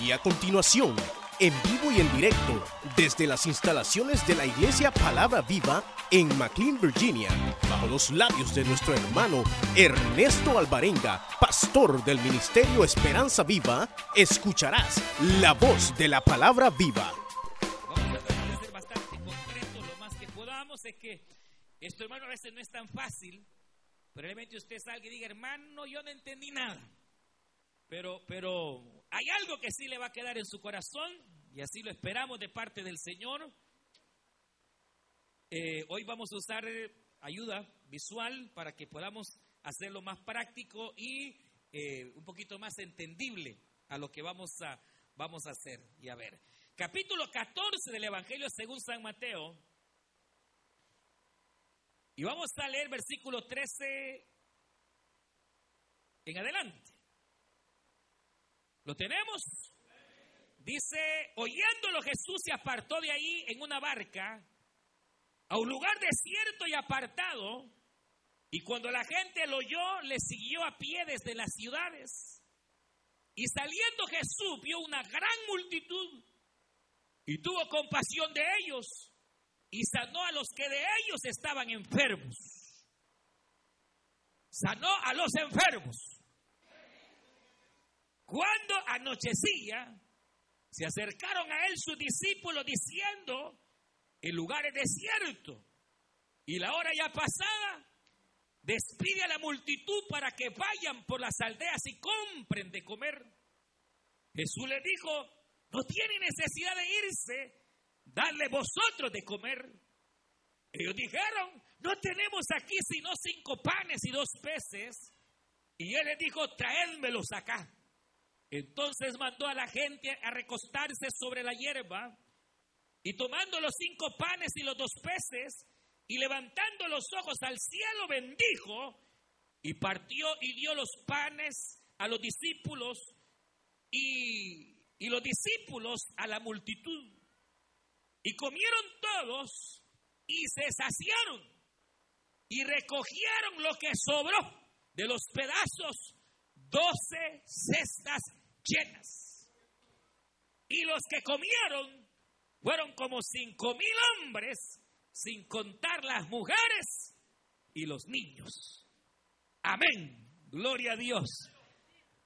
Y a continuación, en vivo y en directo, desde las instalaciones de la Iglesia Palabra Viva en McLean, Virginia, bajo los labios de nuestro hermano Ernesto Alvarenga, pastor del Ministerio Esperanza Viva, escucharás la voz de la Palabra Viva. Vamos a ser bastante concretos lo más que podamos. Es que esto, hermano, a veces no es tan fácil. Probablemente usted salga y diga, hermano, yo no entendí nada. Pero, pero hay algo que sí le va a quedar en su corazón y así lo esperamos de parte del Señor. Eh, hoy vamos a usar eh, ayuda visual para que podamos hacerlo más práctico y eh, un poquito más entendible a lo que vamos a, vamos a hacer y a ver. Capítulo 14 del Evangelio según San Mateo. Y vamos a leer versículo 13 en adelante. ¿Lo tenemos? Dice, oyéndolo Jesús se apartó de ahí en una barca a un lugar desierto y apartado, y cuando la gente lo oyó, le siguió a pie desde las ciudades. Y saliendo Jesús vio una gran multitud y tuvo compasión de ellos y sanó a los que de ellos estaban enfermos. Sanó a los enfermos. Cuando anochecía, se acercaron a él sus discípulos diciendo, el lugar es desierto y la hora ya pasada, despide a la multitud para que vayan por las aldeas y compren de comer. Jesús les dijo, no tienen necesidad de irse, dadle vosotros de comer. Ellos dijeron, no tenemos aquí sino cinco panes y dos peces. Y él les dijo, traédmelos acá. Entonces mandó a la gente a recostarse sobre la hierba y tomando los cinco panes y los dos peces y levantando los ojos al cielo bendijo y partió y dio los panes a los discípulos y, y los discípulos a la multitud. Y comieron todos y se saciaron y recogieron lo que sobró de los pedazos doce cestas llenas. Y los que comieron fueron como cinco mil hombres, sin contar las mujeres y los niños. Amén. Gloria a Dios.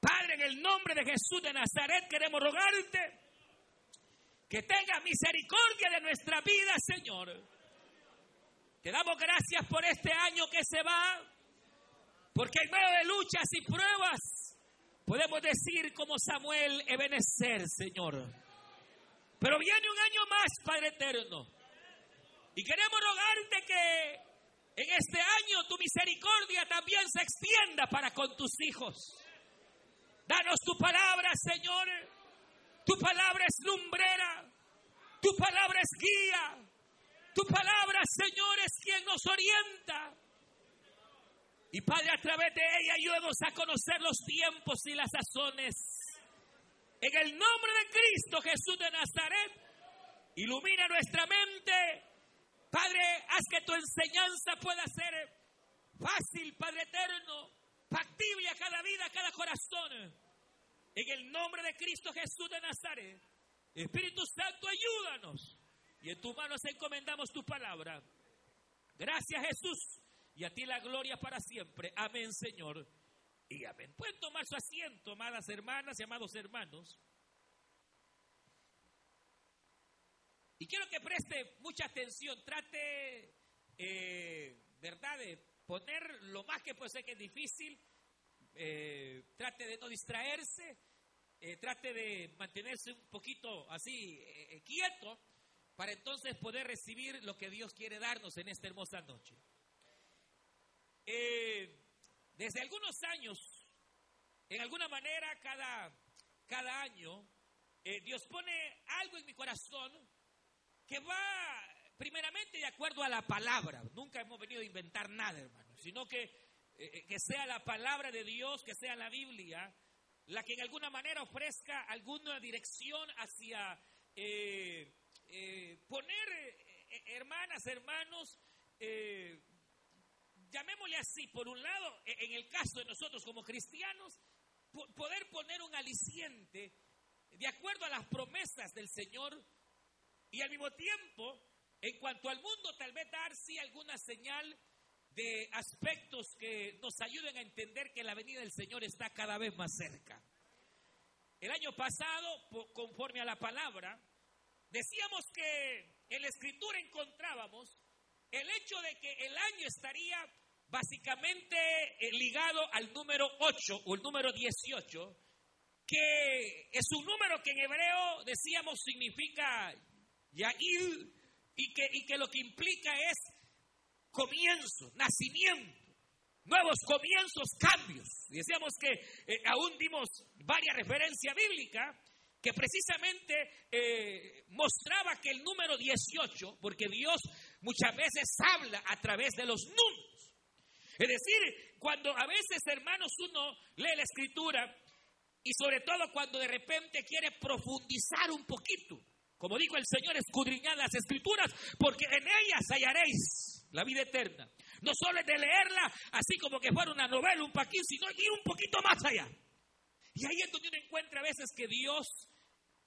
Padre, en el nombre de Jesús de Nazaret queremos rogarte que tengas misericordia de nuestra vida, Señor. Te damos gracias por este año que se va, porque en medio de luchas y pruebas podemos decir como Samuel, Ebenecer, Señor. Pero viene un año más, Padre eterno. Y queremos rogarte que en este año tu misericordia también se extienda para con tus hijos. Danos tu palabra, Señor. Tu palabra es lumbrera. Tu palabra es guía. Tu palabra, Señor, es quien nos orienta. Y Padre, a través de ella ayúdanos a conocer los tiempos y las sazones. En el nombre de Cristo Jesús de Nazaret, ilumina nuestra mente. Padre, haz que tu enseñanza pueda ser fácil, Padre eterno, factible a cada vida, a cada corazón. En el nombre de Cristo Jesús de Nazaret, Espíritu Santo, ayúdanos. Y en tus manos encomendamos tu palabra. Gracias Jesús. Y a ti la gloria para siempre. Amén, Señor. Y amén. Pueden tomar su asiento, amadas hermanas y amados hermanos. Y quiero que preste mucha atención. Trate, eh, ¿verdad?, de poner lo más que puede ser que es difícil. Eh, trate de no distraerse. Eh, trate de mantenerse un poquito así quieto para entonces poder recibir lo que Dios quiere darnos en esta hermosa noche. Eh, desde algunos años, en alguna manera, cada, cada año, eh, Dios pone algo en mi corazón que va primeramente de acuerdo a la palabra. Nunca hemos venido a inventar nada, hermano, sino que, eh, que sea la palabra de Dios, que sea la Biblia, la que en alguna manera ofrezca alguna dirección hacia poner, hermanas, hermanos, llamémosle así, por un lado, e, en el caso de nosotros como cristianos, poder poner un aliciente de acuerdo a las promesas del Señor y al mismo tiempo, en cuanto al mundo, tal vez dar sí alguna señal de aspectos que nos ayuden a entender que la venida del Señor está cada vez más cerca. El año pasado, conforme a la palabra, decíamos que en la escritura encontrábamos el hecho de que el año estaría básicamente eh, ligado al número 8 o el número 18, que es un número que en hebreo decíamos significa Yair y que, y que lo que implica es comienzo, nacimiento, nuevos comienzos, cambios. Decíamos que eh, aún dimos varias referencias bíblicas que precisamente eh, mostraba que el número 18, porque Dios muchas veces habla a través de los números. Es decir, cuando a veces, hermanos, uno lee la escritura y sobre todo cuando de repente quiere profundizar un poquito, como dijo el Señor, escudriñad las escrituras, porque en ellas hallaréis la vida eterna. No solo es de leerla así como que fuera una novela, un paquín, sino ir un poquito más allá. Y ahí es donde uno encuentra a veces que Dios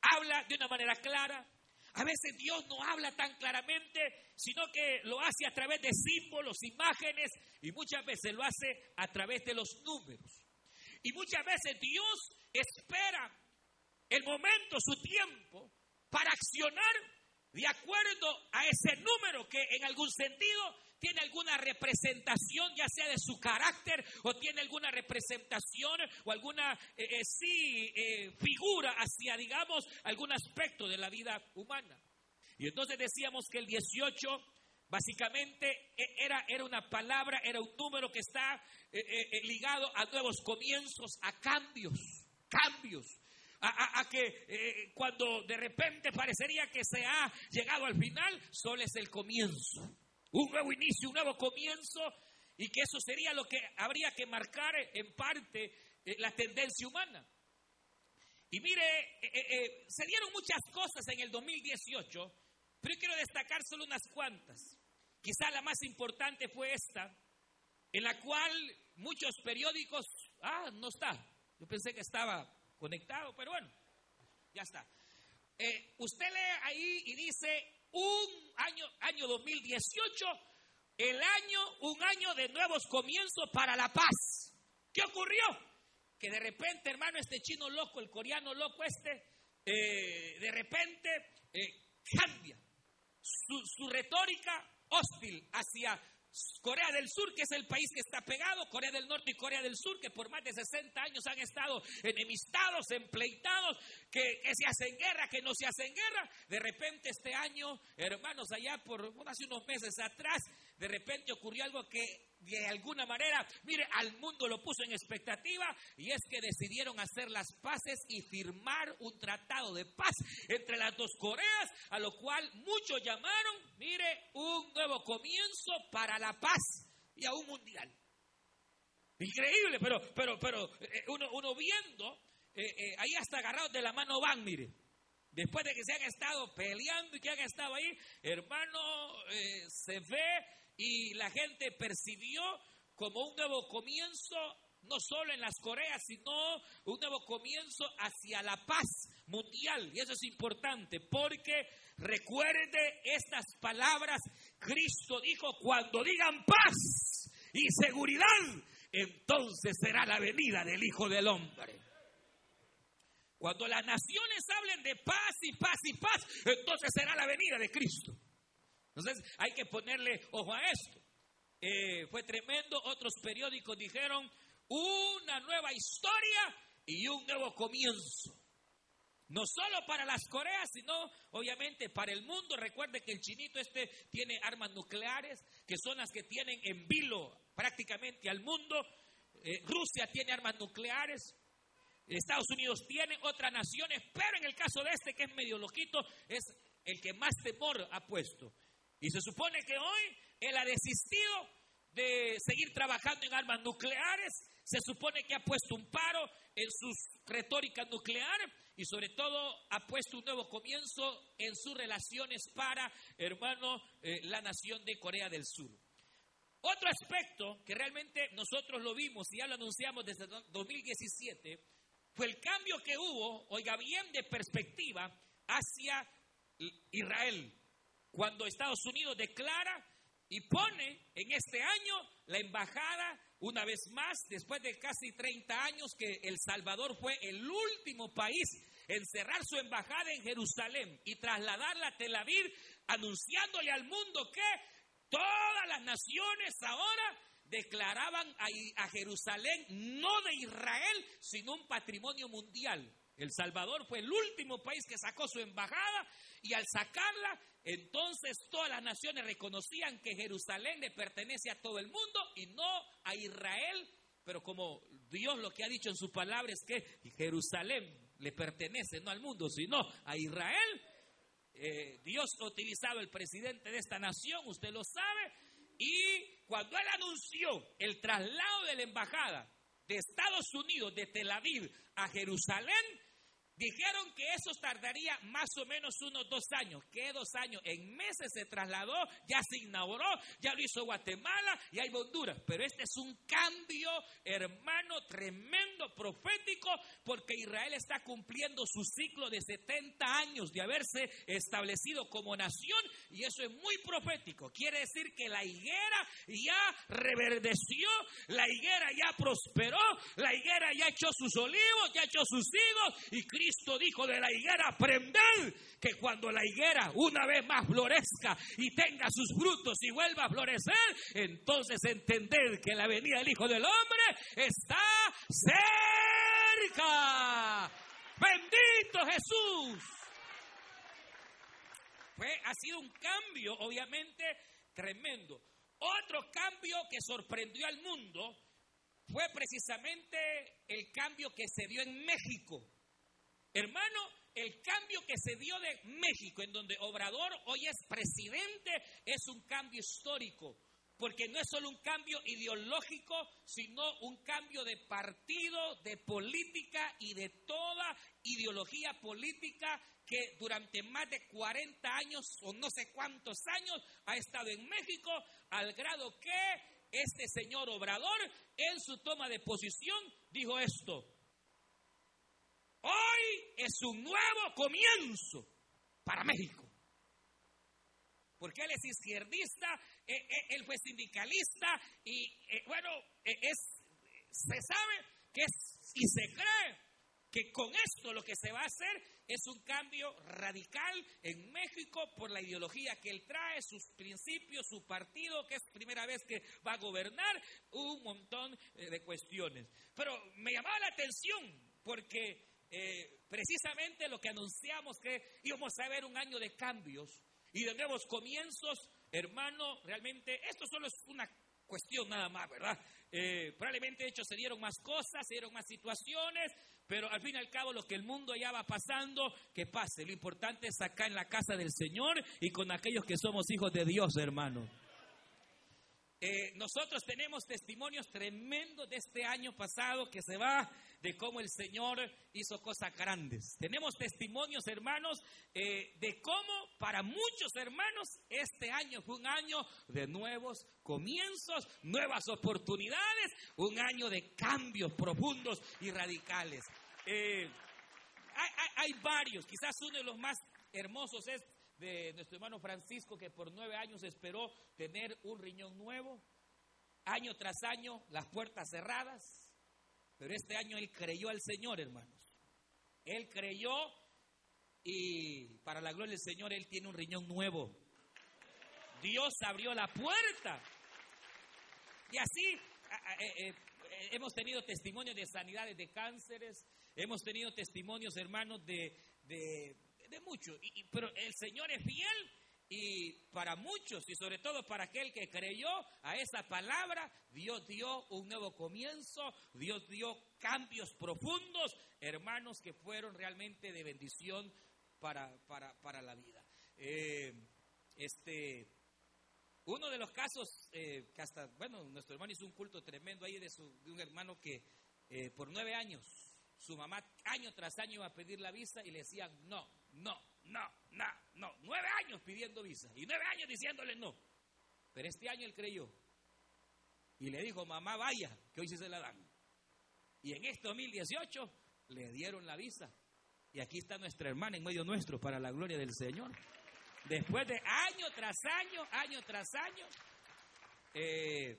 habla de una manera clara. A veces Dios no habla tan claramente, sino que lo hace a través de símbolos, imágenes, y muchas veces lo hace a través de los números. Y muchas veces Dios espera el momento, su tiempo, para accionar de acuerdo a ese número que en algún sentido tiene alguna representación, ya sea de su carácter o tiene alguna representación o alguna, eh, eh, sí, eh, figura hacia, digamos, algún aspecto de la vida humana. Y entonces decíamos que el 18 básicamente era, era una palabra, era un número que está ligado a nuevos comienzos, a cambios, cambios a, que eh, cuando de repente parecería que se ha llegado al final, solo es el comienzo. Un nuevo inicio, un nuevo comienzo, y que eso sería lo que habría que marcar en parte eh, la tendencia humana. Y mire, eh, se dieron muchas cosas en el 2018, pero yo quiero destacar solo unas cuantas. Quizá la más importante fue esta, en la cual muchos periódicos, ah, no está, yo pensé que estaba conectado, pero bueno, ya está. Eh, usted lee ahí y dice un año, año 2018, el año, un año de nuevos comienzos para la paz. ¿Qué ocurrió? Que de repente, hermano, este chino loco, el coreano loco este, eh, de repente eh, cambia su, su retórica hostil hacia Corea del Sur, que es el país que está pegado, Corea del Norte y Corea del Sur, que por más de 60 años han estado enemistados, empleitados, que, se hacen guerra, que no se hacen guerra. De repente este año, hermanos, allá por hace unos meses atrás, de repente ocurrió algo que de alguna manera, mire, al mundo lo puso en expectativa y es que decidieron hacer las paces y firmar un tratado de paz entre las dos Coreas, a lo cual muchos llamaron, mire, un nuevo comienzo para la paz y a un mundial. Increíble, pero, pero, pero eh, uno, uno viendo, eh, eh, ahí hasta agarrados de la mano van, mire. Después de que se han estado peleando y que han estado ahí, hermano, se ve y la gente percibió como un nuevo comienzo, no solo en las Coreas, sino un nuevo comienzo hacia la paz mundial. Y eso es importante porque recuerde estas palabras, Cristo dijo, cuando digan paz y seguridad, entonces será la venida del Hijo del Hombre. Cuando las naciones hablen de paz y paz y paz, entonces será la venida de Cristo. Entonces hay que ponerle ojo a esto. Eh, fue tremendo, otros periódicos dijeron una nueva historia y un nuevo comienzo. No solo para las Coreas, sino obviamente para el mundo. Recuerde que el chinito este tiene armas nucleares, que son las que tienen en vilo prácticamente al mundo. Eh, Rusia tiene armas nucleares. Estados Unidos tiene otras naciones, pero en el caso de este, que es medio loquito, es el que más temor ha puesto. Y se supone que hoy él ha desistido de seguir trabajando en armas nucleares, se supone que ha puesto un paro en sus retóricas nucleares y sobre todo ha puesto un nuevo comienzo en sus relaciones para, hermano, eh, la nación de Corea del Sur. Otro aspecto que realmente nosotros lo vimos y ya lo anunciamos desde 2017 fue el cambio que hubo, oiga bien, de perspectiva hacia Israel, cuando Estados Unidos declara y pone en este año la embajada, una vez más, después de casi 30 años que El Salvador fue el último país en cerrar su embajada en Jerusalén y trasladarla a Tel Aviv, anunciándole al mundo que todas las naciones ahora declaraban a, Jerusalén no de Israel, sino un patrimonio mundial. El Salvador fue el último país que sacó su embajada y al sacarla, entonces todas las naciones reconocían que Jerusalén le pertenece a todo el mundo y no a Israel. Pero como Dios lo que ha dicho en su palabra es que Jerusalén le pertenece no al mundo, sino a Israel, eh, Dios ha utilizado el presidente de esta nación, usted lo sabe, y cuando él anunció el traslado de la embajada de Estados Unidos de Tel Aviv a Jerusalén, Dijeron que eso tardaría más o menos unos dos años. ¿Qué dos años? En meses se trasladó, ya se inauguró, ya lo hizo Guatemala y hay Honduras. Pero este es un cambio, hermano, tremendo, profético, porque Israel está cumpliendo su ciclo de 70 años de haberse establecido como nación y eso es muy profético. Quiere decir que la higuera ya reverdeció, la higuera ya prosperó, la higuera ya echó sus olivos, ya echó sus higos y Cristo dijo de la higuera, aprended que cuando la higuera una vez más florezca y tenga sus frutos y vuelva a florecer, entonces entended que la venida del Hijo del Hombre está cerca. Bendito Jesús. Fue, ha sido un cambio, obviamente, tremendo. Otro cambio que sorprendió al mundo fue precisamente el cambio que se dio en México. Hermano, el cambio que se dio de México, en donde Obrador hoy es presidente, es un cambio histórico. Porque no es solo un cambio ideológico, sino un cambio de partido, de política y de toda ideología política que durante más de 40 años o no sé cuántos años ha estado en México, al grado que este señor Obrador, en su toma de posición, dijo esto. Es un nuevo comienzo para México. Porque él es izquierdista, eh, eh, él fue sindicalista y eh, bueno, es, se sabe que es y se cree que con esto lo que se va a hacer es un cambio radical en México por la ideología que él trae, sus principios, su partido, que es primera vez que va a gobernar, un montón de cuestiones. Pero me llamaba la atención porque precisamente lo que anunciamos que íbamos a ver un año de cambios y de nuevos comienzos, hermano, realmente esto solo es una cuestión nada más, ¿verdad? Eh, probablemente de hecho se dieron más cosas, se dieron más situaciones, pero al fin y al cabo lo que el mundo ya va pasando, que pase. Lo importante es acá en la casa del Señor y con aquellos que somos hijos de Dios, hermano. Eh, nosotros tenemos testimonios tremendos de este año pasado que se va de cómo el Señor hizo cosas grandes. Tenemos testimonios, hermanos, eh, de cómo para muchos hermanos este año fue un año de nuevos comienzos, nuevas oportunidades, un año de cambios profundos y radicales. Eh, hay, varios, quizás uno de los más hermosos es de nuestro hermano Francisco, que por nueve años esperó tener un riñón nuevo. Año tras año, las puertas cerradas, pero este año él creyó al Señor, hermanos. Él creyó y para la gloria del Señor él tiene un riñón nuevo. Dios abrió la puerta. Y así eh, eh, hemos tenido testimonios de sanidades de cánceres, hemos tenido testimonios, hermanos, de, de, de mucho. pero el Señor es fiel y para muchos, y sobre todo para aquel que creyó a esa palabra, Dios dio un nuevo comienzo, Dios dio cambios profundos, hermanos, que fueron realmente de bendición para, para, la vida. Eh, este, uno de los casos eh, que hasta, bueno, nuestro hermano hizo un culto tremendo ahí de, de un hermano que eh, por nueve años, su mamá año tras año iba a pedir la visa y le decían no, no, no, no, no. Nueve años pidiendo visa y nueve años diciéndole no. Pero este año él creyó y le dijo, mamá, vaya, que hoy sí se la dan. Y en este 2018 le dieron la visa. Y aquí está nuestra hermana en medio nuestro para la gloria del Señor. Después de año tras año, año tras año, eh,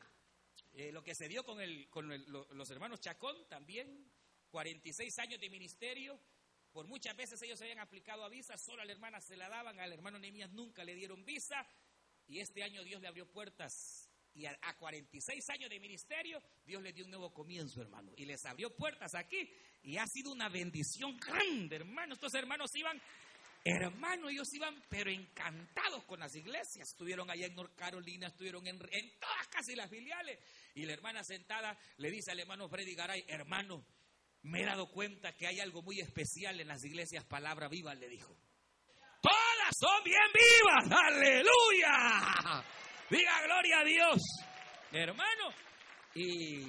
eh, lo que se dio con, el, con los hermanos Chacón también, 46 años de ministerio, por muchas veces ellos habían aplicado a visa, solo a la hermana se la daban, al hermano Nehemías nunca le dieron visa, y este año Dios le abrió puertas. Y a, 46 años de ministerio, Dios le dio un nuevo comienzo, hermano. Y les abrió puertas aquí. Y ha sido una bendición grande, hermano. Estos hermanos iban Hermano, ellos iban pero encantados con las iglesias. Estuvieron allá en North Carolina, estuvieron en, en, todas casi las filiales. Y la hermana sentada le dice al hermano Freddy Garay, hermano, me he dado cuenta que hay algo muy especial en las iglesias, palabra viva, le dijo. Todas son bien vivas, aleluya. Diga gloria a Dios, hermano. Y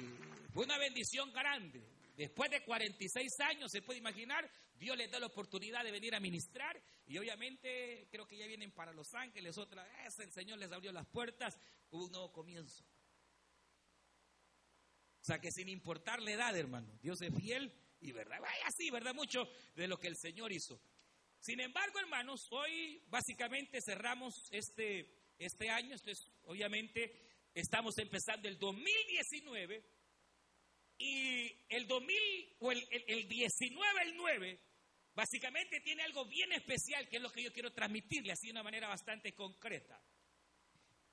fue una bendición grande. Después de 46 años, se puede imaginar, Dios les da la oportunidad de venir a ministrar y obviamente creo que ya vienen para Los Ángeles, otra vez el Señor les abrió las puertas, hubo un nuevo comienzo. Sea que sin importar la edad, hermano, Dios es fiel y verdad, vaya así, verdad, mucho de lo que el Señor hizo. Sin embargo, hermanos, hoy básicamente cerramos este, este año, entonces obviamente estamos empezando el 2019 y el 2000 o el, el 19, el 9, básicamente tiene algo bien especial que es lo que yo quiero transmitirle así de una manera bastante concreta.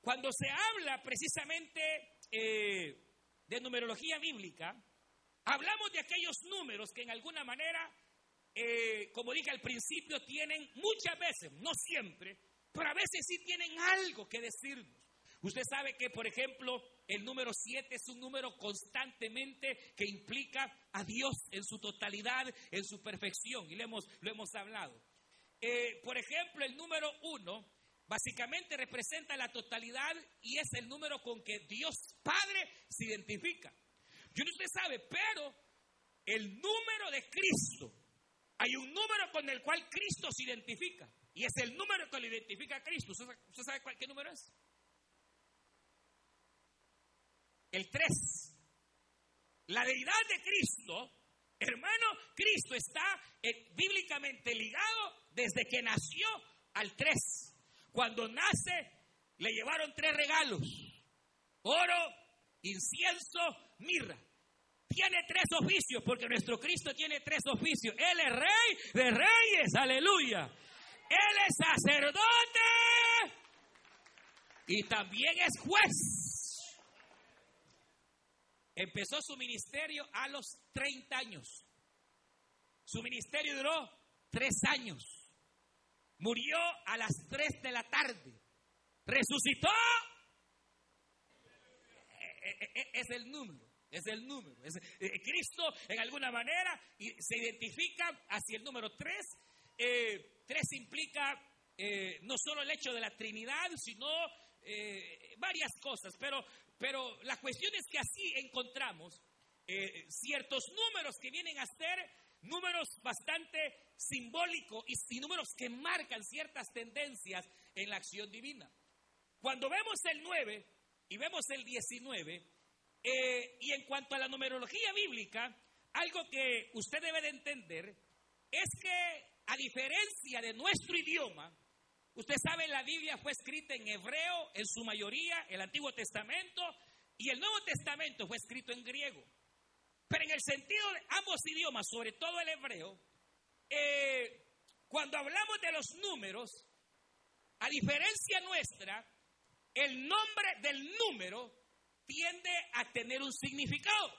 Cuando se habla precisamente eh, de numerología bíblica, hablamos de aquellos números que en alguna manera, eh, como dije al principio, tienen muchas veces, no siempre, pero a veces sí tienen algo que decirnos. Usted sabe que, por ejemplo, el número 7 es un número constantemente que implica a Dios en su totalidad, en su perfección, y lo hemos, lo hemos hablado. Eh, por ejemplo, el número 1 básicamente representa la totalidad y es el número con que Dios Padre se identifica. Yo no usted sabe, pero el número de Cristo, hay un número con el cual Cristo se identifica. Y es el número que lo identifica a Cristo. ¿Usted, sabe cuál, qué número es? El 3. La deidad de Cristo, hermano, Cristo está eh, bíblicamente ligado desde que nació al 3. Cuando nace, le llevaron tres regalos. Oro, incienso, mirra. Tiene tres oficios, porque nuestro Cristo tiene tres oficios. Él es rey de reyes, aleluya. Él es sacerdote y también es juez. Empezó su ministerio a los 30 años. Su ministerio duró tres años. Murió a las 3 de la tarde. Resucitó. E, e, e, es el número. Es el número. Cristo en alguna manera se identifica hacia el número 3. Eh, 3 implica eh, no solo el hecho de la Trinidad, sino eh, varias cosas. Pero pero la cuestión es que así encontramos eh, ciertos números que vienen a ser números bastante simbólicos y, números que marcan ciertas tendencias en la acción divina. Cuando vemos el 9 y vemos el 19, eh, y en cuanto a la numerología bíblica, algo que usted debe de entender es que a diferencia de nuestro idioma, Usted sabe, la Biblia fue escrita en hebreo en su mayoría, el Antiguo Testamento, y el Nuevo Testamento fue escrito en griego. Pero en el sentido de ambos idiomas, sobre todo el hebreo, eh, cuando hablamos de los números, a diferencia nuestra, el nombre del número tiende a tener un significado.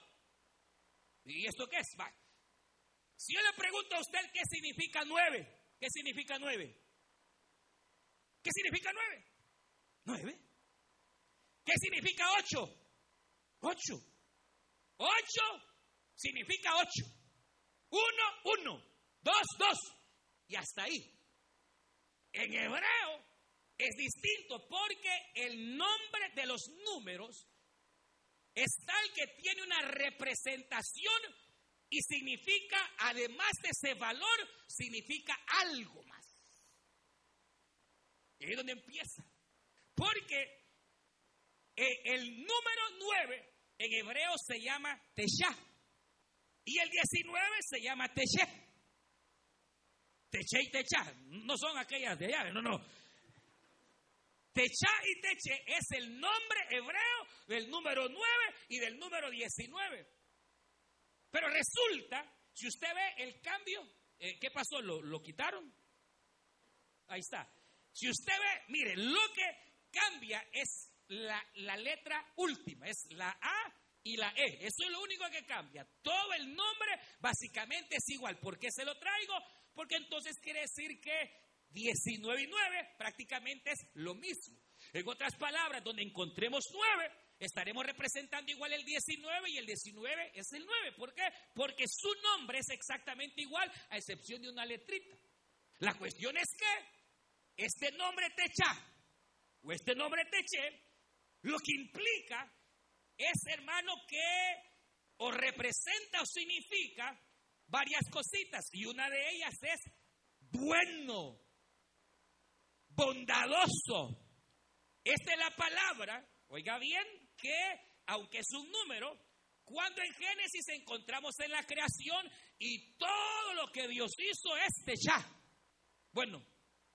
¿Y esto qué es? Va. Si yo le pregunto a usted qué significa nueve, ¿qué significa nueve? ¿Qué significa nueve? Nueve. ¿Qué significa ocho? Ocho. Ocho significa ocho. Uno, uno. Dos, dos. Y hasta ahí. En hebreo es distinto porque el nombre de los números es tal que tiene una representación y significa, además de ese valor, significa algo más. Y ahí es donde empieza. Porque eh, el número 9 en hebreo se llama Teshah. Y el 19 se llama Teche. Teche y Techa. No son aquellas de allá, no, no. Techa y Teche es el nombre hebreo del número 9 y del número 19. Pero resulta, si usted ve el cambio, eh, ¿qué pasó? ¿Lo, ¿Lo quitaron? Ahí está. Si usted ve, mire, lo que cambia es la, la letra última, es la A y la E. Eso es lo único que cambia. Todo el nombre básicamente es igual. ¿Por qué se lo traigo? Porque entonces quiere decir que 19 y 9 prácticamente es lo mismo. En otras palabras, donde encontremos 9, estaremos representando igual el 19 y el 19 es el 9. ¿Por qué? Porque su nombre es exactamente igual a excepción de una letrita. La cuestión es que este nombre Techa o este nombre Teche lo que implica es, hermano, que o representa o significa varias cositas y una de ellas es bueno, bondadoso. Esta es la palabra, oiga bien, que aunque es un número, cuando en Génesis encontramos en la creación y todo lo que Dios hizo es ya. Bueno,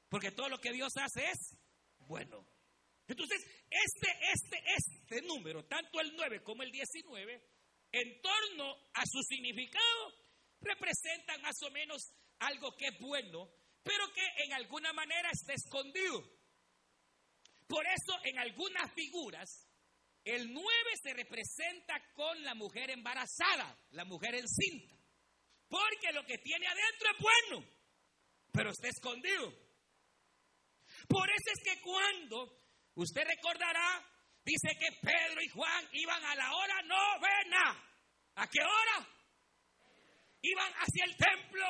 porque todo lo que Dios hace es bueno. Entonces, este, este, este número, tanto el 9 como el 19, en torno a su significado, representan más o menos algo que es bueno, pero que en alguna manera está escondido. Por eso, en algunas figuras, el 9 se representa con la mujer embarazada, la mujer encinta. Porque lo que tiene adentro es bueno, pero está escondido. Por eso es que cuando Usted recordará, dice que Pedro y Juan iban a la hora novena. ¿A qué hora? Iban hacia el templo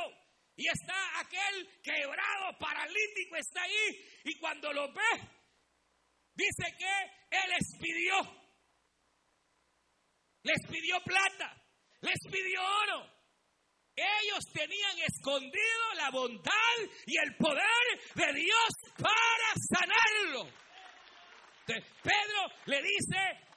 y está aquel quebrado, paralítico, está ahí. Y cuando lo ve, dice que él les pidió. Les pidió plata, les pidió oro. Ellos tenían escondido la bondad y el poder de Dios para sanarlo. Pedro le dice,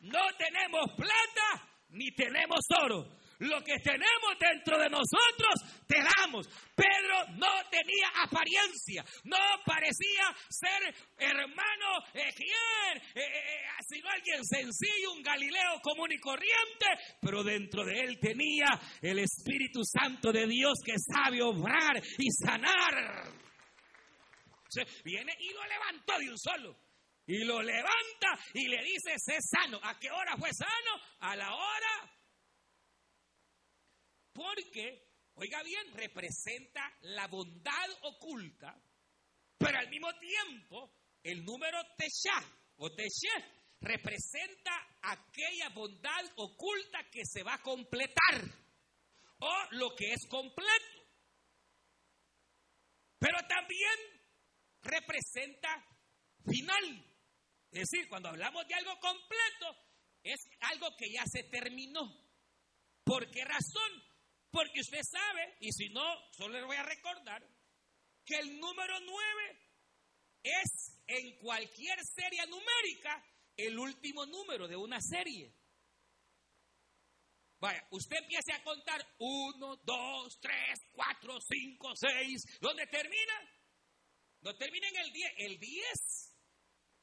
no tenemos plata ni tenemos oro. Lo que tenemos dentro de nosotros te damos. Pedro no tenía apariencia, no parecía ser hermano de quién, eh, eh, eh, sino alguien sencillo, un Galileo común y corriente, pero dentro de él tenía el Espíritu Santo de Dios que sabe obrar y sanar. viene y lo levantó de un solo y lo levanta y le dice, sé sano. ¿A qué hora fue sano? A la hora. Porque, oiga bien, representa la bondad oculta, pero al mismo tiempo el número Tesha o Teshe representa aquella bondad oculta que se va a completar o lo que es completo. Pero también representa final. Es decir, cuando hablamos de algo completo, es algo que ya se terminó. ¿Por qué razón? Porque usted sabe, y si no, solo le voy a recordar, que el número 9 es en cualquier serie numérica el último número de una serie. Vaya, usted empiece a contar 1, 2, 3, 4, 5, 6. ¿Dónde termina? No termina en el 10. El 10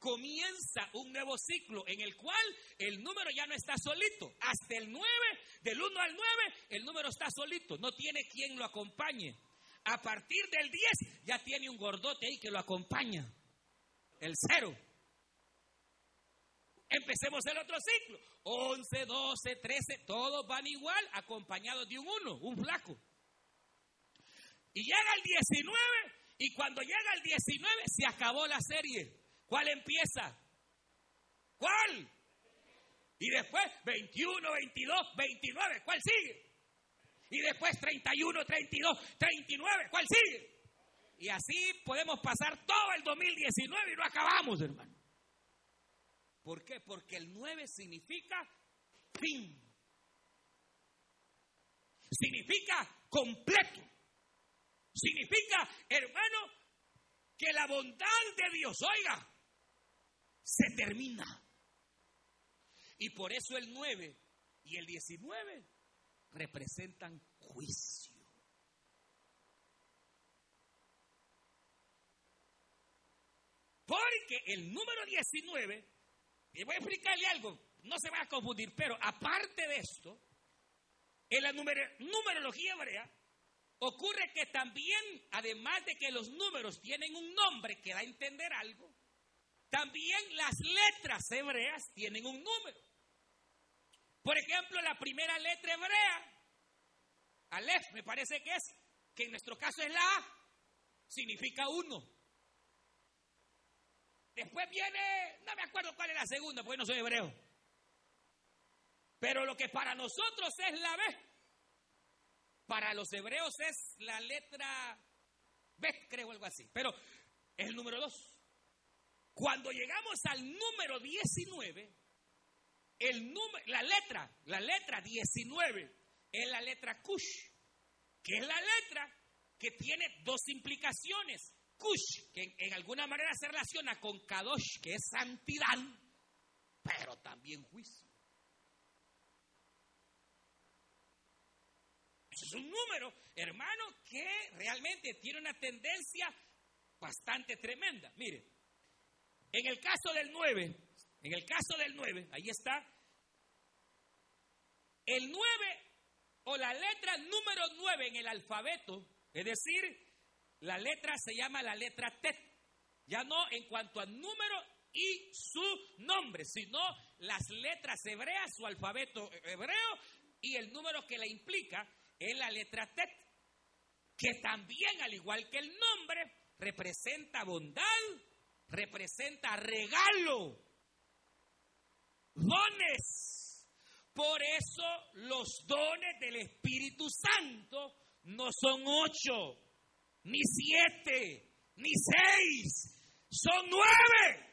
comienza un nuevo ciclo en el cual el número ya no está solito. Hasta el 9, del 1 al 9, el número está solito, no tiene quien lo acompañe. A partir del 10 ya tiene un gordote ahí que lo acompaña. El 0. Empecemos el otro ciclo. 11, 12, 13, todos van igual acompañados de un 1, un flaco. Y llega el 19 y cuando llega el 19 se acabó la serie. ¿Cuál empieza? ¿Cuál? Y después 21, 22, 29. ¿Cuál sigue? Y después 31, 32, 39. ¿Cuál sigue? Y así podemos pasar todo el 2019 y no acabamos, hermano. ¿Por qué? Porque el 9 significa fin. Significa completo. Significa, hermano, que la bondad de Dios, oiga, se termina. Y por eso el 9 y el 19 representan juicio. Porque el número 19, y voy a explicarle algo, no se va a confundir, pero aparte de esto, en la numerología hebrea ocurre que también, además de que los números tienen un nombre que da a entender algo, también las letras hebreas tienen un número. Por ejemplo, la primera letra hebrea, Aleph, me parece que es, que en nuestro caso es la A, significa uno. Después viene, no me acuerdo cuál es la segunda, porque no soy hebreo. Pero lo que para nosotros es la B, para los hebreos es la letra B, creo algo así. Pero es el número 2. Cuando llegamos al número 19, el número, la letra, la letra 19 es la letra Kush, que es la letra que tiene dos implicaciones. Kush, que en, alguna manera se relaciona con Kadosh, que es santidad, pero también juicio. es un número, hermano, que realmente tiene una tendencia bastante tremenda. Mire, en el caso del 9, en el caso del 9, ahí está, el 9 o la letra número 9 en el alfabeto, es decir, la letra se llama la letra Tet, ya no en cuanto a número y su nombre, sino las letras hebreas, su alfabeto hebreo y el número que la implica es la letra Tet, que también, al igual que el nombre, representa bondad, representa regalo, dones. Por eso los dones del Espíritu Santo no son ocho, ni siete, ni seis, son nueve.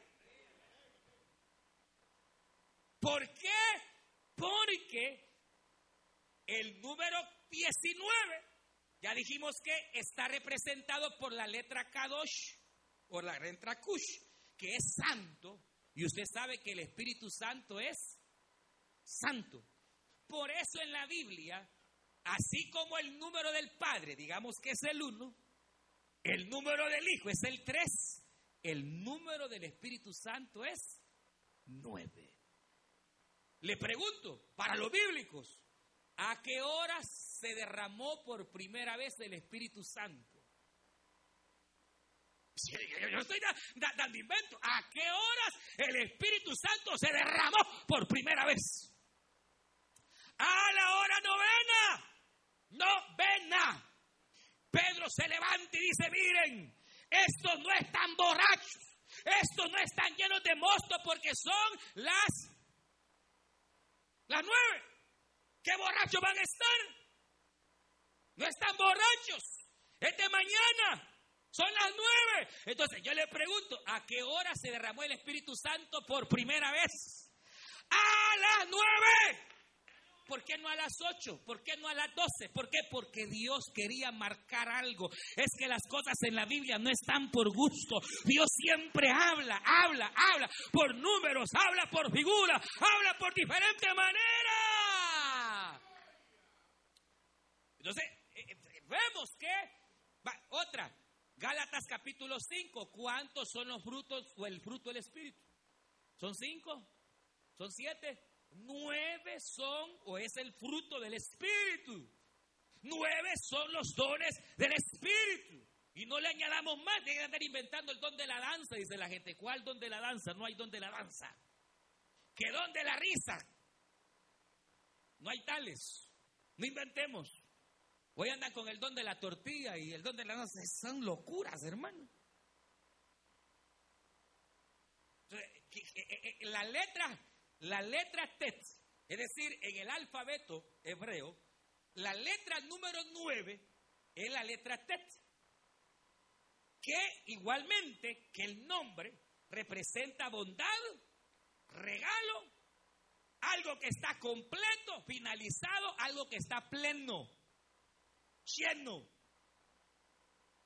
¿Por qué? Porque el número 19, ya dijimos que está representado por la letra Kadosh, o la letra Kush, que es santo, y usted sabe que el Espíritu Santo es santo. Por eso en la Biblia, así como el número del Padre, digamos que es el 1, el número del Hijo es el 3, el número del Espíritu Santo es 9. Le pregunto, para los bíblicos, ¿a qué horas se derramó por primera vez el Espíritu Santo. Yo estoy dando invento. ¿A qué horas el Espíritu Santo se derramó por primera vez? A la hora novena. Novena. Pedro se levanta y dice, miren, estos no están borrachos. Estos no están llenos de mosto porque son las, las nueve. ¿Qué borrachos van a estar? No están borrachos. Es de mañana. Son las nueve. Entonces yo le pregunto, ¿a qué hora se derramó el Espíritu Santo por primera vez? A las nueve. ¿Por qué no a las ocho? ¿Por qué no a las doce? ¿Por qué? Porque Dios quería marcar algo. Es que las cosas en la Biblia no están por gusto. Dios siempre habla, habla, habla por números, habla por figuras, habla por diferentes maneras. Entonces, vemos que, otra, Gálatas capítulo 5, ¿cuántos son los frutos o el fruto del Espíritu? ¿Son cinco? ¿Son siete? Nueve son o es el fruto del Espíritu. Nueve son los dones del Espíritu. Y no le añadamos más, de andar inventando el don de la danza, dice la gente. ¿Cuál don de la danza? No hay don de la danza. ¿Qué don de la risa? No hay tales. No inventemos. Hoy andan con el don de la tortilla y el don de la danza. Son locuras, hermano. Eh, eh, eh, la letra, la letra Tet, es decir, en el alfabeto hebreo, la letra número 9 es la letra Tet, que igualmente que el nombre representa bondad, regalo, algo que está completo, finalizado, algo que está pleno lleno.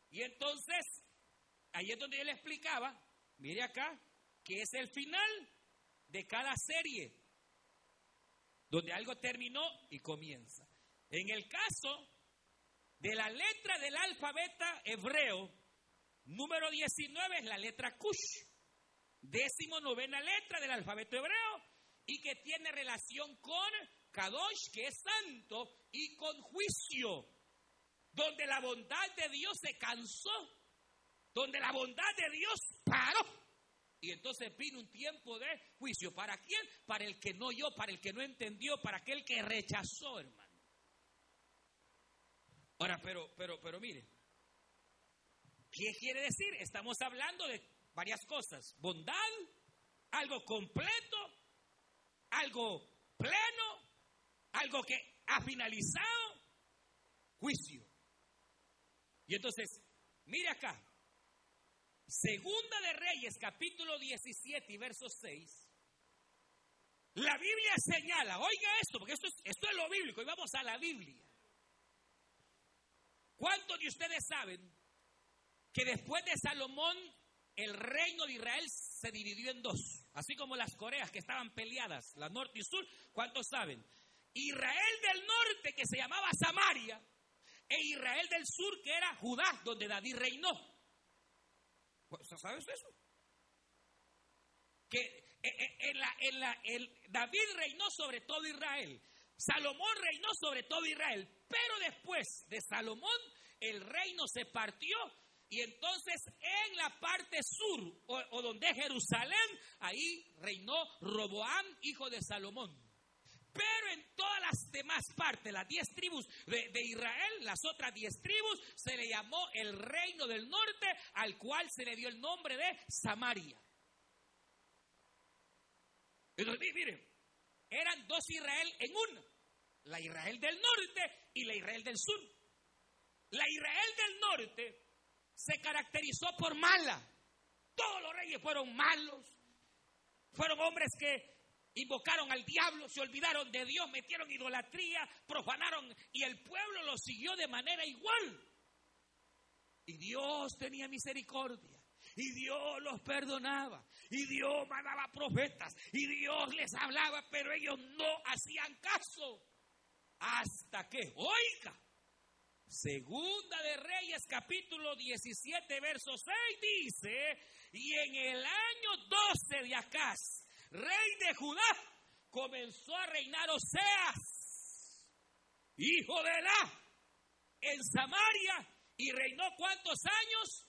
Y entonces, ahí es donde yo le explicaba, mire acá, que es el final de cada serie, donde algo terminó y comienza. En el caso de la letra del alfabeto hebreo, número 19 es la letra Kush, décimo novena letra del alfabeto hebreo, y que tiene relación con Kadosh, que es santo, y con juicio, donde la bondad de Dios se cansó, donde la bondad de Dios paró. Y entonces vino un tiempo de juicio. ¿Para quién? Para el que no oyó, para el que no entendió, para aquel que rechazó, hermano. Ahora, pero, pero, pero mire, ¿qué quiere decir? Estamos hablando de varias cosas. Bondad, algo completo, algo pleno, algo que ha finalizado, juicio. Y entonces, mire acá, Segunda de Reyes, capítulo 17 y verso 6. La Biblia señala, oiga esto, porque esto es, esto es lo bíblico, y vamos a la Biblia. ¿Cuántos de ustedes saben que después de Salomón el reino de Israel se dividió en dos? Así como las Coreas que estaban peleadas, la norte y sur, ¿cuántos saben? Israel del norte que se llamaba Samaria e Israel del sur que era Judá, donde David reinó. ¿Sabes eso? Que eh, eh, en la, en la, el, David reinó sobre todo Israel. Salomón reinó sobre todo Israel. Pero después de Salomón, el reino se partió y entonces en la parte sur, o, donde es Jerusalén, ahí reinó Roboam, hijo de Salomón. Pero en todas las demás partes, las diez tribus de, Israel, las otras diez tribus, se le llamó el reino del norte, al cual se le dio el nombre de Samaria. Entonces, miren, eran dos Israel en una. La Israel del norte y la Israel del sur. La Israel del norte se caracterizó por mala. Todos los reyes fueron malos. Fueron hombres que invocaron al diablo, se olvidaron de Dios, metieron idolatría, profanaron y el pueblo lo siguió de manera igual. Y Dios tenía misericordia. Y Dios los perdonaba. Y Dios mandaba profetas. Y Dios les hablaba, pero ellos no hacían caso. Hasta que, oiga, Segunda de Reyes capítulo 17, verso 6 dice, y en el año 12 de Acaz, rey de Judá, comenzó a reinar Oseas, hijo de la en Samaria, y reinó cuántos años?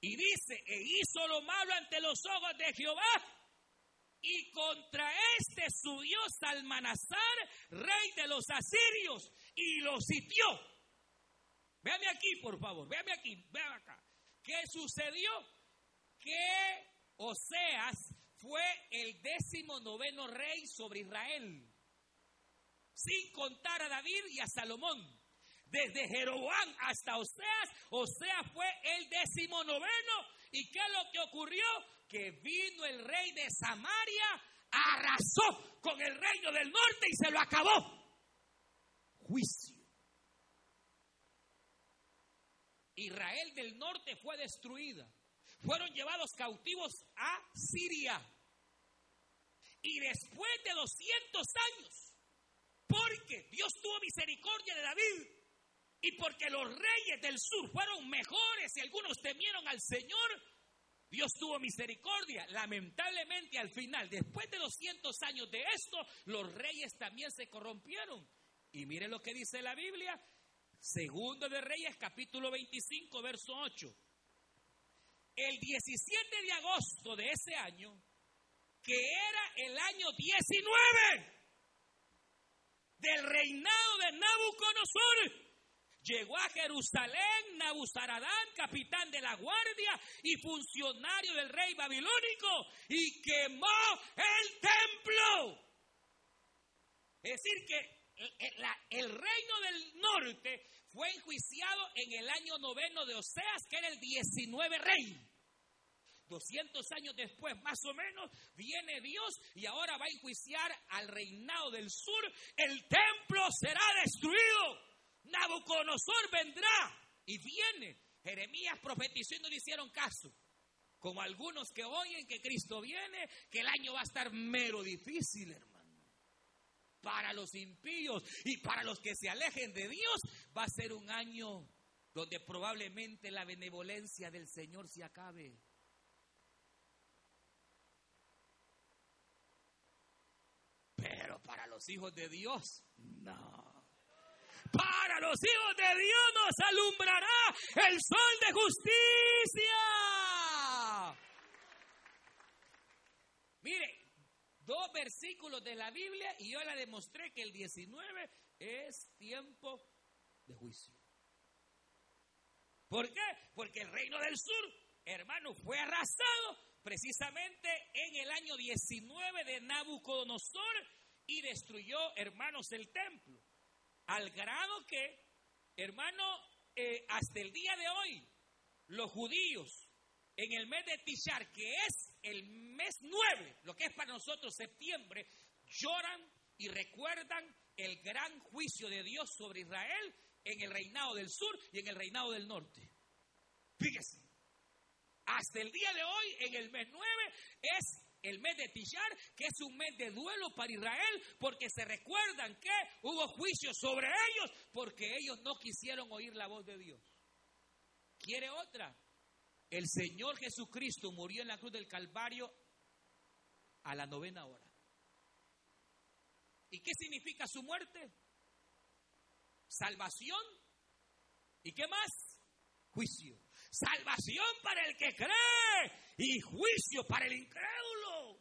Y dice, e hizo lo malo ante los ojos de Jehová. Y contra este subió Salmanasar, rey de los asirios, y lo sitió. Véame aquí, por favor, véame aquí, véame acá. ¿Qué sucedió? Que Oseas fue el décimo noveno rey sobre Israel, sin contar a David y a Salomón. Desde Jeroboam hasta Oseas, Oseas fue el décimo noveno. ¿Y qué es lo que ocurrió? Que vino el rey de Samaria, arrasó con el reino del norte y se lo acabó. Juicio. Israel del norte fue destruida fueron llevados cautivos a Siria. Y después de 200 años, porque Dios tuvo misericordia de David y porque los reyes del sur fueron mejores y algunos temieron al Señor, Dios tuvo misericordia. Lamentablemente al final, después de 200 años de esto, los reyes también se corrompieron. Y mire lo que dice la Biblia, segundo de Reyes capítulo 25, verso 8 el 17 de agosto de ese año, que era el año 19 del reinado de Nabucodonosor, llegó a Jerusalén Nabuzaradán, capitán de la guardia y funcionario del rey babilónico, y quemó el templo. Es decir, que el, reino del norte fue enjuiciado en el año noveno de Oseas, que era el 19 rey. 200 años después, más o menos, viene Dios y ahora va a enjuiciar al reinado del sur. El templo será destruido. Nabucodonosor vendrá y viene. Jeremías profetizó y no le hicieron caso. Como algunos que oyen que Cristo viene, que el año va a estar mero difícil, hermano. para los impíos y para los que se alejen de Dios, va a ser un año donde probablemente la benevolencia del Señor se acabe. Pero para los hijos de Dios, no. Para los hijos de Dios nos alumbrará el sol de justicia. Mire, dos versículos de la Biblia y yo le demostré que el 19 es tiempo de juicio. ¿Por qué? Porque el reino del sur, hermano, fue arrasado precisamente en el año 19 de Nabucodonosor y destruyó, hermanos, el templo. Al grado que, hermano, eh, hasta el día de hoy, los judíos en el mes de Tishar, que es el mes 9, lo que es para nosotros septiembre, lloran y recuerdan el gran juicio de Dios sobre Israel en el reinado del sur y en el reinado del norte. Fíjese, hasta el día de hoy, en el mes 9, es el mes de Tishar, que es un mes de duelo para Israel, porque se recuerdan que hubo juicio sobre ellos, porque ellos no quisieron oír la voz de Dios. ¿Quiere otra? El Señor Jesucristo murió en la cruz del Calvario a la novena hora. ¿Y qué significa su muerte? Salvación. ¿Y qué más? Juicio. Salvación para el que cree y juicio para el incrédulo.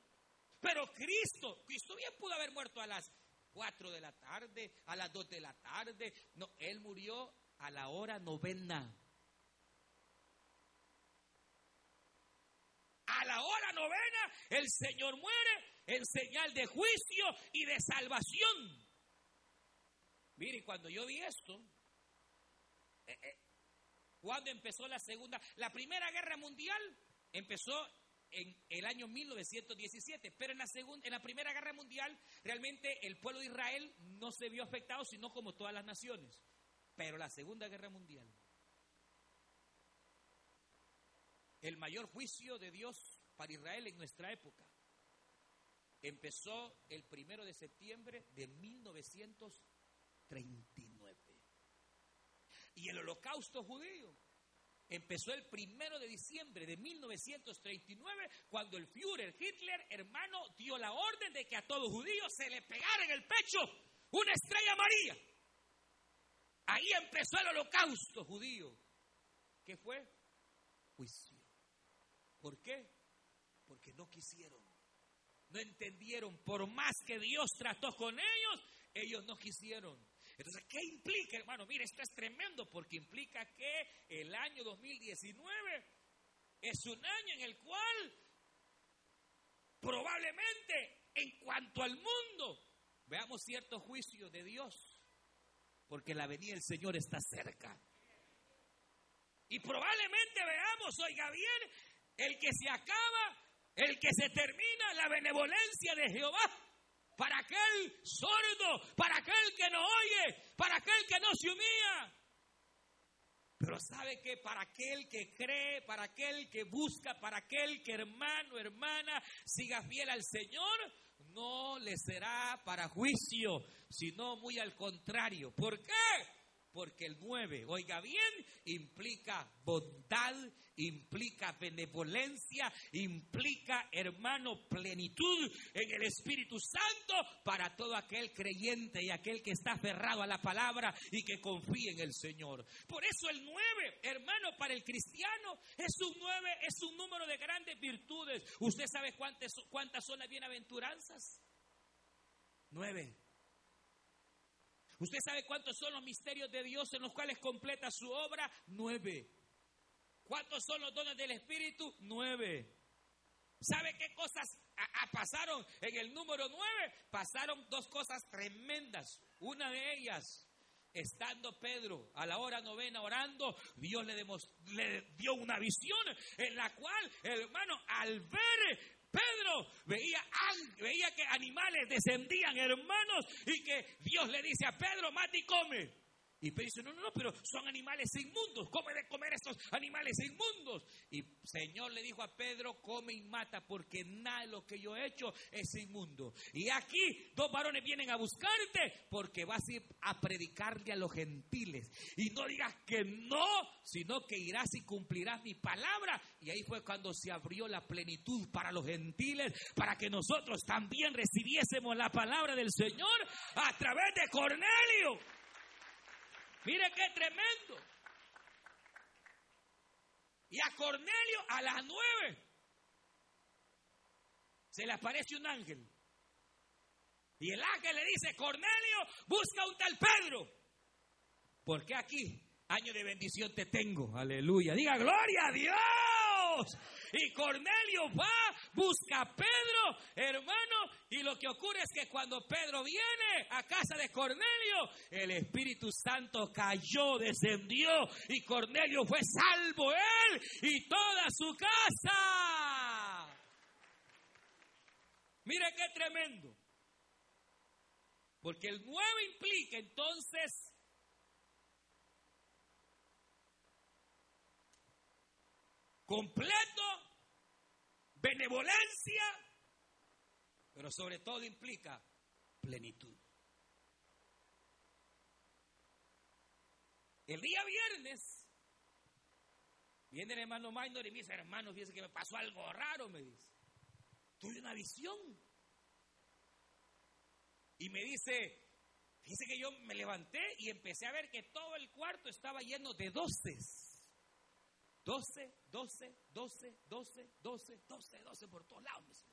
Pero Cristo, Cristo bien pudo haber muerto a las 4 de la tarde, a las 2 de la tarde. No, Él murió a la hora novena. A la hora novena el Señor muere en señal de juicio y de salvación. Mire, cuando yo vi esto, cuando empezó la segunda, la primera guerra mundial empezó en el año 1917, pero en la segunda, en la primera guerra mundial realmente el pueblo de Israel no se vio afectado, sino como todas las naciones. Pero la segunda guerra mundial, el mayor juicio de Dios para Israel en nuestra época, empezó el primero de septiembre de 1939. Y el holocausto judío empezó el primero de diciembre de 1939, cuando el Führer Hitler, hermano, dio la orden de que a todo judío se le pegara en el pecho una estrella amarilla. Ahí empezó el holocausto judío. ¿Qué fue? Juicio. ¿Por qué? Porque no quisieron. No entendieron. Por más que Dios trató con ellos, ellos no quisieron. Entonces, ¿qué implica, hermano? Mire, esto es tremendo porque implica que el año 2019 es un año en el cual probablemente en cuanto al mundo veamos cierto juicio de Dios, porque la venida del Señor está cerca. Y probablemente veamos, oiga bien, el que se acaba, el que se termina, la benevolencia de Jehová para aquel sordo, para aquel que no oye, para aquel que no se humilla. Pero sabe que para aquel que cree, para aquel que busca, para aquel que hermano, hermana, siga fiel al Señor, no le será para juicio, sino muy al contrario. ¿Por qué? Porque el 9, oiga bien, implica bondad, implica benevolencia, implica, hermano, plenitud en el Espíritu Santo para todo aquel creyente y aquel que está aferrado a la palabra y que confía en el Señor. Por eso el 9, hermano, para el cristiano es un 9, es un número de grandes virtudes. ¿Usted sabe cuántas, cuántas son las bienaventuranzas? 9. ¿Usted sabe cuántos son los misterios de Dios en los cuales completa su obra? Nueve. ¿Cuántos son los dones del Espíritu? Nueve. ¿Sabe qué cosas pasaron en el número nueve? Pasaron dos cosas tremendas. Una de ellas, estando Pedro a la hora novena orando, Dios le, le dio una visión en la cual, hermano, al ver Pedro veía, veía que animales descendían, hermanos, y que Dios le dice a Pedro, mate y come. Y Pedro dice, no, no, no, pero son animales inmundos, come de comer estos animales inmundos. Y Señor le dijo a Pedro, come y mata, porque nada de lo que yo he hecho es inmundo. Y aquí dos varones vienen a buscarte, porque vas a ir a predicarle a los gentiles. Y no digas que no, sino que irás y cumplirás mi palabra. Y ahí fue cuando se abrió la plenitud para los gentiles, para que nosotros también recibiésemos la palabra del Señor a través de Cornelio. Mire qué tremendo. Y a Cornelio a las nueve se le aparece un ángel. Y el ángel le dice, Cornelio, busca un tal Pedro. Porque aquí, año de bendición te tengo. Aleluya. Diga, gloria a Dios. Y Cornelio va, busca a Pedro, hermano, y lo que ocurre es que cuando Pedro viene a casa de Cornelio, el Espíritu Santo cayó, descendió, y Cornelio fue salvo él y toda su casa. Mire qué tremendo. Porque el nuevo implica entonces completo, benevolencia, pero sobre todo implica plenitud. El día viernes viene el hermano Minor y me dice, hermano, fíjese que me pasó algo raro, me dice. Tuve una visión. Y me dice, fíjese que yo me levanté y empecé a ver que todo el cuarto estaba lleno de doces. 12, 12, 12, 12, 12, 12, 12 por todos lados.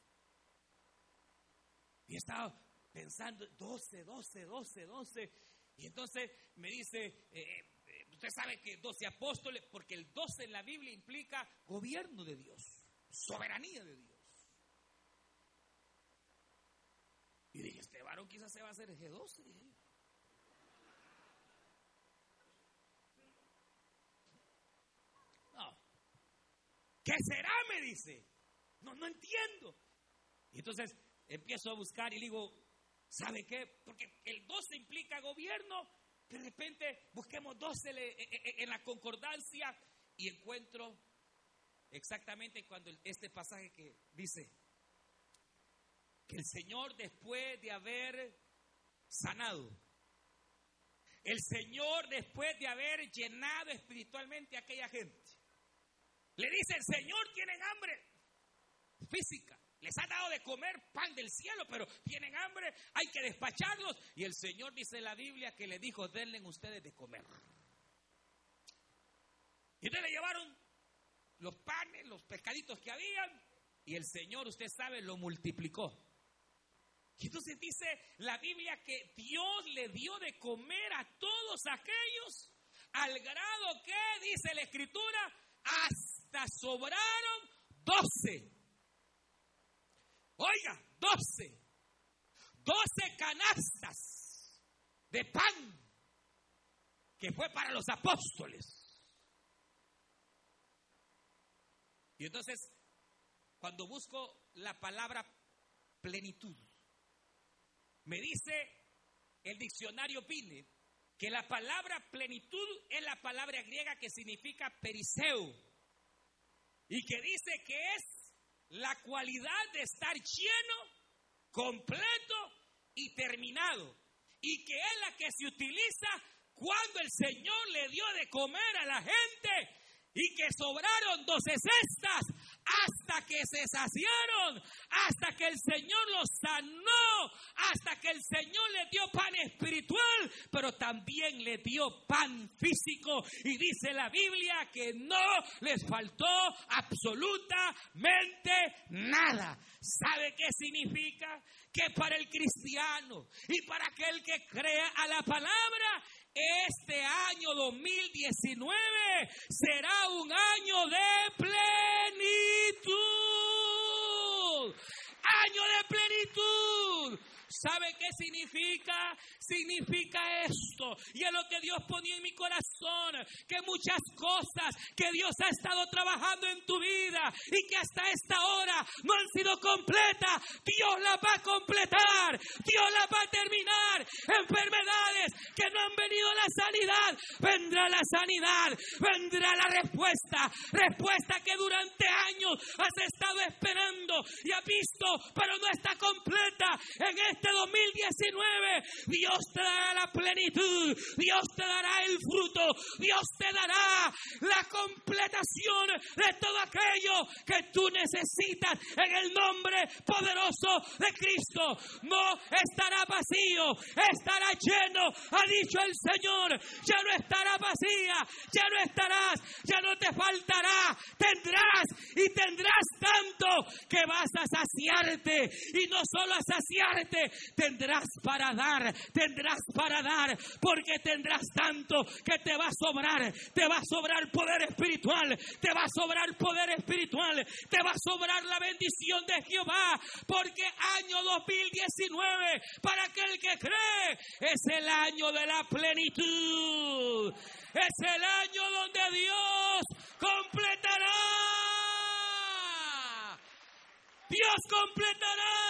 Y estaba pensando 12, 12, 12, 12. Y entonces me dice, eh, eh, usted sabe que 12 apóstoles, porque el 12 en la Biblia implica gobierno de Dios, soberanía de Dios. Y dije, este varón quizás se va a hacer G12. ¿Qué será? Me dice. No, no entiendo. Y entonces empiezo a buscar y digo, ¿sabe qué? Porque el 12 implica gobierno. De repente busquemos 12 e, e, e, en la concordancia y encuentro exactamente cuando este pasaje que dice que el Señor después de haber sanado, el Señor después de haber llenado espiritualmente a aquella gente, le dice, el Señor, tienen hambre física. Les ha dado de comer pan del cielo, pero tienen hambre, hay que despacharlos. Y el Señor dice en la Biblia que le dijo, denle ustedes de comer. Y entonces le llevaron los panes, los pescaditos que habían, y el Señor, usted sabe, lo multiplicó. Y entonces dice la Biblia que Dios le dio de comer a todos aquellos, al grado que, dice la Escritura, hasta sobraron doce. Oiga, doce. Doce canastas de pan que fue para los apóstoles. Y entonces, cuando busco la palabra plenitud, me dice el diccionario Pine que la palabra plenitud es la palabra griega que significa periseu y que dice que es la cualidad de estar lleno, completo y terminado. Y que es la que se utiliza cuando el Señor le dio de comer a la gente y que sobraron doce cestas hasta que se saciaron, hasta que el Señor los sanó, hasta que el Señor le dio pan espiritual, pero también le dio pan físico. Y dice la Biblia que no les faltó absolutamente nada. ¿Sabe qué significa? Que para el cristiano y para aquel que crea a la palabra, este año 2019 será un año de plenitud. Año de plenitud. ¿Sabe qué significa? Significa esto. Y es lo que Dios ponía en mi corazón, que muchas cosas que Dios ha estado trabajando en tu vida y que hasta esta hora no han sido completas, Dios las va a completar, Dios las va a terminar. Enfermedades que no han venido la sanidad, vendrá la sanidad, vendrá la respuesta, respuesta que durante años has estado esperando y has visto, pero no está completa. En este 2019, Dios te dará la plenitud, Dios te dará el fruto, Dios te dará la completación de todo aquello que tú necesitas en el nombre poderoso de Cristo. No estará vacío, estará lleno, ha dicho el Señor. Ya no estará vacía, ya no estarás, ya no te faltará, tendrás y tendrás tanto que vas a saciarte y no solo a saciarte, tendrás para dar, para dar, porque tendrás tanto que te va a sobrar, te va a sobrar poder espiritual, te va a sobrar poder espiritual, te va a sobrar la bendición de Jehová, porque año 2019, para aquel que cree, es el año de la plenitud, es el año donde Dios completará. Dios completará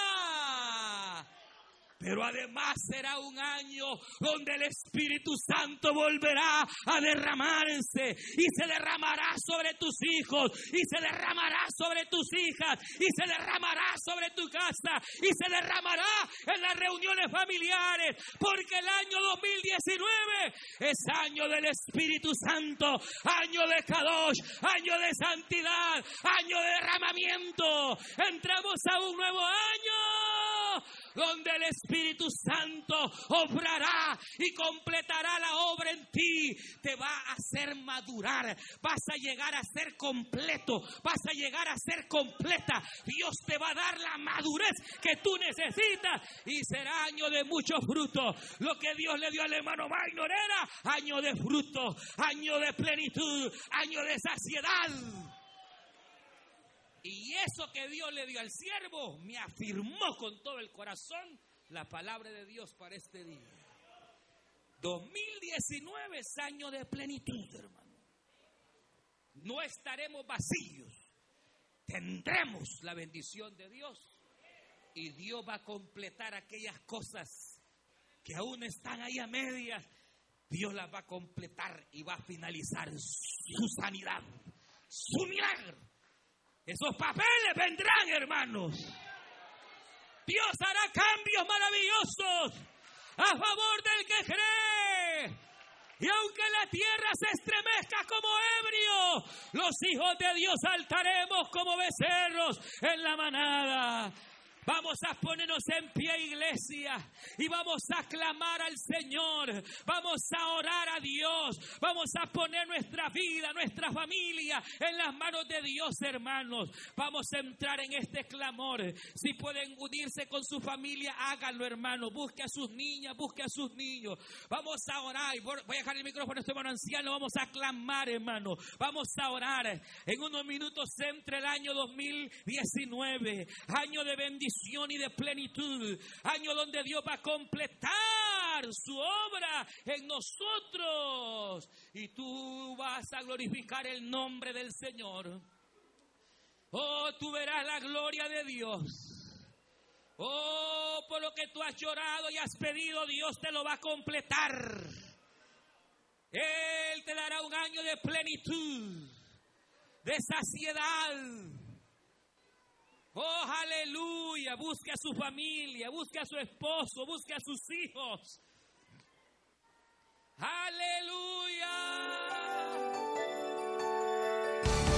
pero además será un año donde el Espíritu Santo volverá a derramarse y se derramará sobre tus hijos y se derramará sobre tus hijas y se derramará sobre tu casa y se derramará en las reuniones familiares porque el año 2019 es año del Espíritu Santo, año de Kadosh, año de santidad, año de derramamiento. Entramos a un nuevo año donde el Espíritu Santo obrará y completará la obra en ti. Te va a hacer madurar, vas a llegar a ser completo, vas a llegar a ser completa. Dios te va a dar la madurez que tú necesitas y será año de mucho fruto. Lo que Dios le dio al hermano Magnor era año de fruto, año de plenitud, año de saciedad. Y eso que Dios le dio al siervo me afirmó con todo el corazón la palabra de Dios para este día. 2019 es año de plenitud, hermano. No estaremos vacíos. Tendremos la bendición de Dios. Y Dios va a completar aquellas cosas que aún están ahí a medias. Dios las va a completar y va a finalizar su sanidad, su milagro. Esos papeles vendrán, hermanos. Dios hará cambios maravillosos a favor del que cree. Y aunque la tierra se estremezca como ebrio, los hijos de Dios saltaremos como becerros en la manada. Vamos a ponernos en pie, iglesia, y vamos a clamar al Señor. Vamos a orar a Dios. Vamos a poner nuestra vida, nuestra familia en las manos de Dios, hermanos. Vamos a entrar en este clamor. Si pueden unirse con su familia, háganlo, hermano. Busque a sus niñas, busque a sus niños. Vamos a orar. Voy a dejar el micrófono a este hermano anciano. Vamos a clamar, hermano. Vamos a orar. En unos minutos entre el año 2019, año de bendición y de plenitud. Año donde Dios va a completar su obra en nosotros. Y tú vas a glorificar el nombre del Señor. Oh, tú verás la gloria de Dios. Oh, por lo que tú has llorado y has pedido, Dios te lo va a completar. Él te dará un año de plenitud, de saciedad Oh, aleluya. Busque a su familia, busque a su esposo, busque a sus hijos. Aleluya.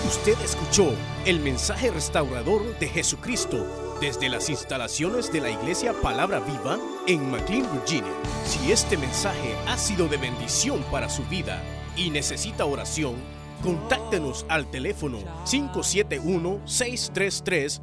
Usted escuchó el mensaje restaurador de Jesucristo desde las instalaciones de la iglesia Palabra Viva en McLean, Virginia. Si este mensaje ha sido de bendición para su vida y necesita oración, contáctenos al teléfono 571 633